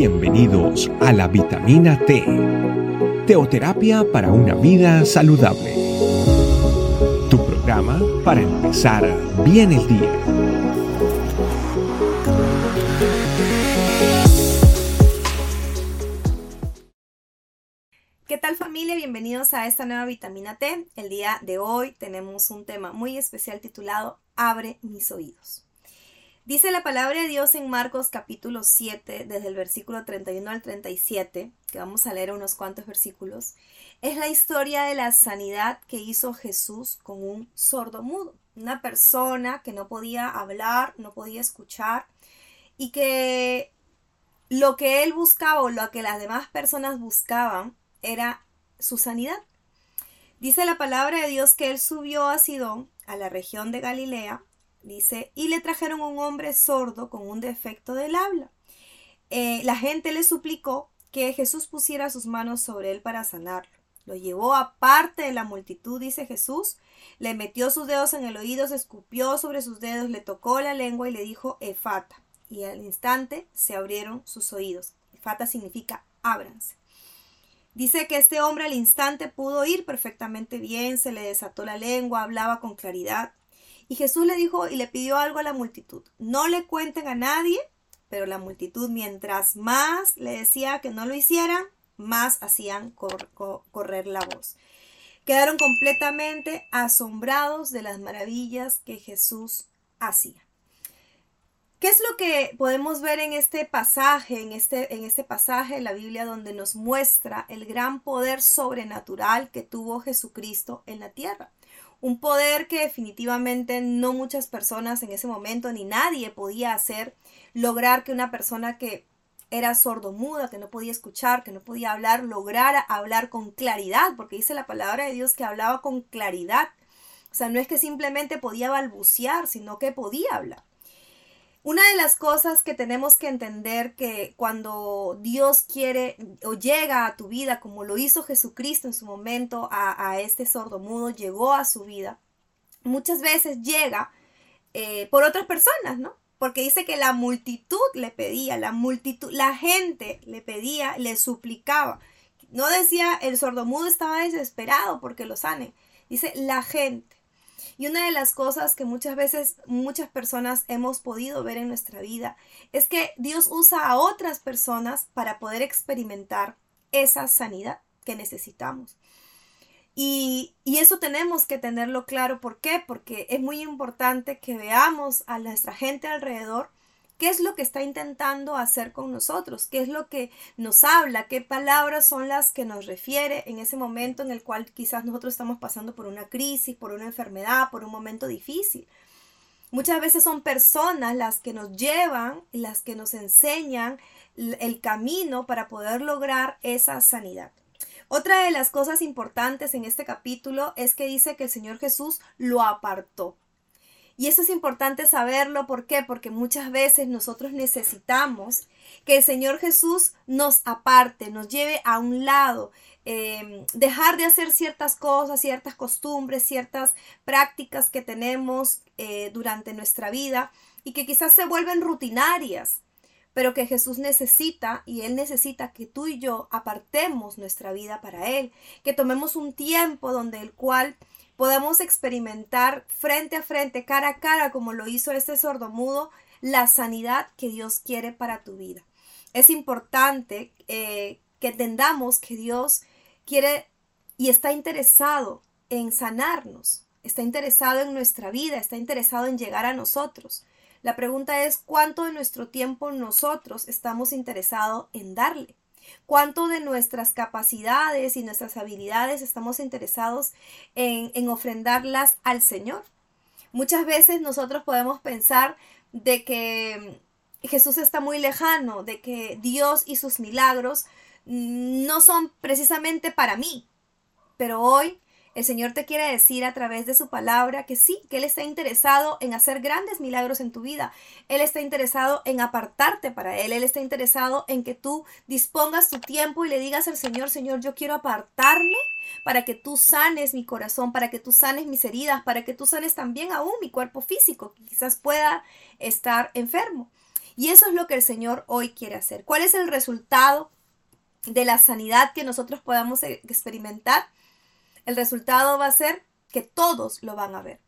Bienvenidos a la vitamina T, teoterapia para una vida saludable. Tu programa para empezar bien el día. ¿Qué tal familia? Bienvenidos a esta nueva vitamina T. El día de hoy tenemos un tema muy especial titulado Abre mis oídos. Dice la palabra de Dios en Marcos capítulo 7, desde el versículo 31 al 37, que vamos a leer unos cuantos versículos, es la historia de la sanidad que hizo Jesús con un sordo mudo, una persona que no podía hablar, no podía escuchar y que lo que él buscaba o lo que las demás personas buscaban era su sanidad. Dice la palabra de Dios que él subió a Sidón, a la región de Galilea, Dice, y le trajeron un hombre sordo con un defecto del habla. Eh, la gente le suplicó que Jesús pusiera sus manos sobre él para sanarlo. Lo llevó aparte de la multitud, dice Jesús, le metió sus dedos en el oído, se escupió sobre sus dedos, le tocó la lengua y le dijo Efata. Y al instante se abrieron sus oídos. Efata significa ábranse. Dice que este hombre al instante pudo oír perfectamente bien, se le desató la lengua, hablaba con claridad. Y Jesús le dijo y le pidió algo a la multitud. No le cuenten a nadie, pero la multitud mientras más le decía que no lo hicieran, más hacían correr la voz. Quedaron completamente asombrados de las maravillas que Jesús hacía. ¿Qué es lo que podemos ver en este pasaje, en este, en este pasaje de la Biblia donde nos muestra el gran poder sobrenatural que tuvo Jesucristo en la tierra? Un poder que definitivamente no muchas personas en ese momento ni nadie podía hacer, lograr que una persona que era sordomuda, que no podía escuchar, que no podía hablar, lograra hablar con claridad, porque dice la palabra de Dios que hablaba con claridad. O sea, no es que simplemente podía balbucear, sino que podía hablar. Una de las cosas que tenemos que entender que cuando Dios quiere o llega a tu vida, como lo hizo Jesucristo en su momento a, este sordomudo, llegó a su vida, muchas veces llega eh, por otras personas, ¿no? Porque dice que la multitud le pedía, la multitud, la gente le pedía, le suplicaba. No decía el sordomudo estaba desesperado porque lo sane. Dice la gente. Y una de las cosas que muchas veces muchas personas hemos podido ver en nuestra vida es que Dios usa a otras personas para poder experimentar esa sanidad que necesitamos. Y, y, eso tenemos que tenerlo claro. ¿Por qué? Porque es muy importante que veamos a nuestra gente alrededor ¿Qué es lo que está intentando hacer con nosotros? ¿Qué es lo que nos habla? ¿Qué palabras son las que nos refiere en ese momento en el cual quizás nosotros estamos pasando por una crisis, por una enfermedad, por un momento difícil? Muchas veces son personas las que nos llevan, las que nos enseñan el camino para poder lograr esa sanidad. Otra de las cosas importantes en este capítulo es que dice que el Señor Jesús lo apartó. Y eso es importante saberlo, ¿por qué? Porque muchas veces nosotros necesitamos que el Señor Jesús nos aparte, nos lleve a un lado, em, dejar de hacer ciertas cosas, ciertas costumbres, ciertas prácticas que tenemos eh, durante nuestra vida y que quizás se vuelven rutinarias, pero que Jesús necesita y Él necesita que tú y yo apartemos nuestra vida para Él, que tomemos un tiempo donde el cual podamos experimentar frente a frente, cara a cara, como lo hizo este sordomudo, la sanidad que Dios quiere para tu vida. Es importante eh, que entendamos que Dios quiere y está interesado en sanarnos, está interesado en nuestra vida, está interesado en llegar a nosotros. La pregunta es cuánto de nuestro tiempo nosotros estamos interesados en darle cuánto de nuestras capacidades y nuestras habilidades estamos interesados en, en ofrendarlas al Señor. Muchas veces nosotros podemos pensar de que Jesús está muy lejano, de que Dios y sus milagros no son precisamente para mí. Pero hoy el Señor te quiere decir a través de su palabra que sí, que Él está interesado en hacer grandes milagros en tu vida. Él está interesado en apartarte para Él. Él está interesado en que tú dispongas tu tiempo y le digas al Señor, Señor, yo quiero apartarme para que tú sanes mi corazón, para que tú sanes mis heridas, para que tú sanes también aún mi cuerpo físico, que quizás pueda estar enfermo. Y eso es lo que el Señor hoy quiere hacer. ¿Cuál es el resultado de la sanidad que nosotros podamos e-, experimentar? El resultado va a ser que todos lo van a ver,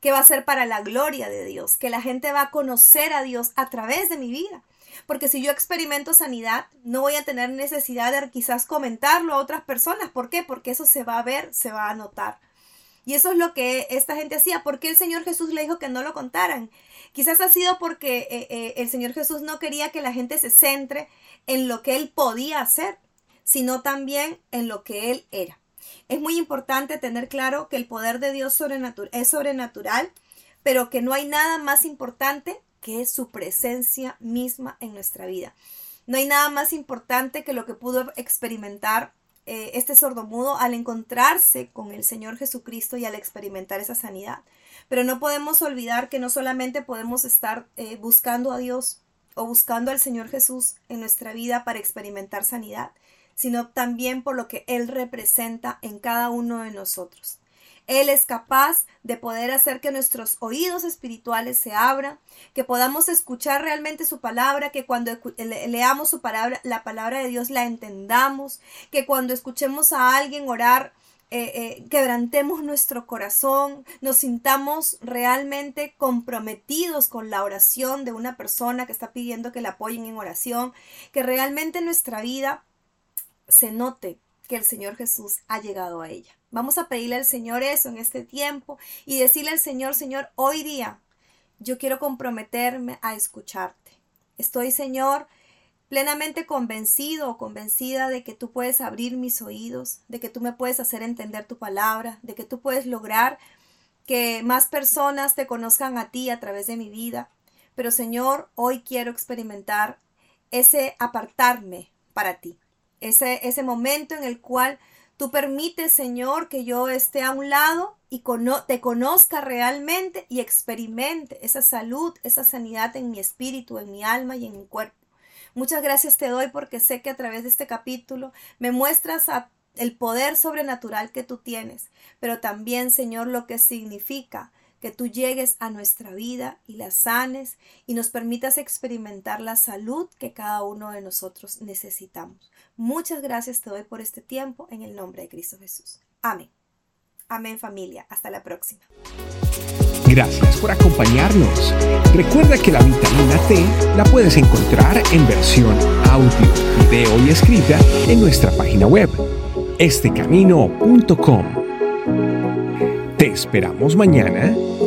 que va a ser para la gloria de Dios, que la gente va a conocer a Dios a través de mi vida. Porque si yo experimento sanidad, no voy a tener necesidad de quizás comentarlo a otras personas. ¿Por qué? Porque eso se va a ver, se va a notar. Y eso es lo que esta gente hacía. ¿Por qué el Señor Jesús le dijo que no lo contaran? Quizás ha sido porque eh, eh, el Señor Jesús no quería que la gente se centre en lo que Él podía hacer, sino también en lo que Él era. Es muy importante tener claro que el poder de Dios es sobrenatural, pero que no hay nada más importante que su presencia misma en nuestra vida. No hay nada más importante que lo que pudo experimentar eh, este sordomudo al encontrarse con el Señor Jesucristo y al experimentar esa sanidad. Pero no podemos olvidar que no solamente podemos estar eh, buscando a Dios o buscando al Señor Jesús en nuestra vida para experimentar sanidad, sino también por lo que Él representa en cada uno de nosotros. Él es capaz de poder hacer que nuestros oídos espirituales se abran, que podamos escuchar realmente su palabra, que cuando leamos su palabra, la palabra de Dios la entendamos, que cuando escuchemos a alguien orar, eh, eh, quebrantemos nuestro corazón, nos sintamos realmente comprometidos con la oración de una persona que está pidiendo que la apoyen en oración, que realmente nuestra vida se note que el Señor Jesús ha llegado a ella. Vamos a pedirle al Señor eso en este tiempo y decirle al Señor, Señor, hoy día yo quiero comprometerme a escucharte. Estoy, Señor, plenamente convencido o convencida de que tú puedes abrir mis oídos, de que tú me puedes hacer entender tu palabra, de que tú puedes lograr que más personas te conozcan a ti a través de mi vida. Pero Señor, hoy quiero experimentar ese apartarme para ti, ese, ese momento en el cual Tú permites, Señor, que yo esté a un lado y te conozca realmente y experimente esa salud, esa sanidad en mi espíritu, en mi alma y en mi cuerpo. Muchas gracias te doy porque sé que a través de este capítulo me muestras el poder sobrenatural que tú tienes, pero también, Señor, lo que significa que tú llegues a nuestra vida y la sanes y nos permitas experimentar la salud que cada uno de nosotros necesitamos. Muchas gracias te doy por este tiempo en el nombre de Cristo Jesús. Amén. Amén familia. Hasta la próxima. Gracias por acompañarnos. Recuerda que la vitamina T la puedes encontrar en versión audio, video y escrita en nuestra página web, estecamino.com. Te esperamos mañana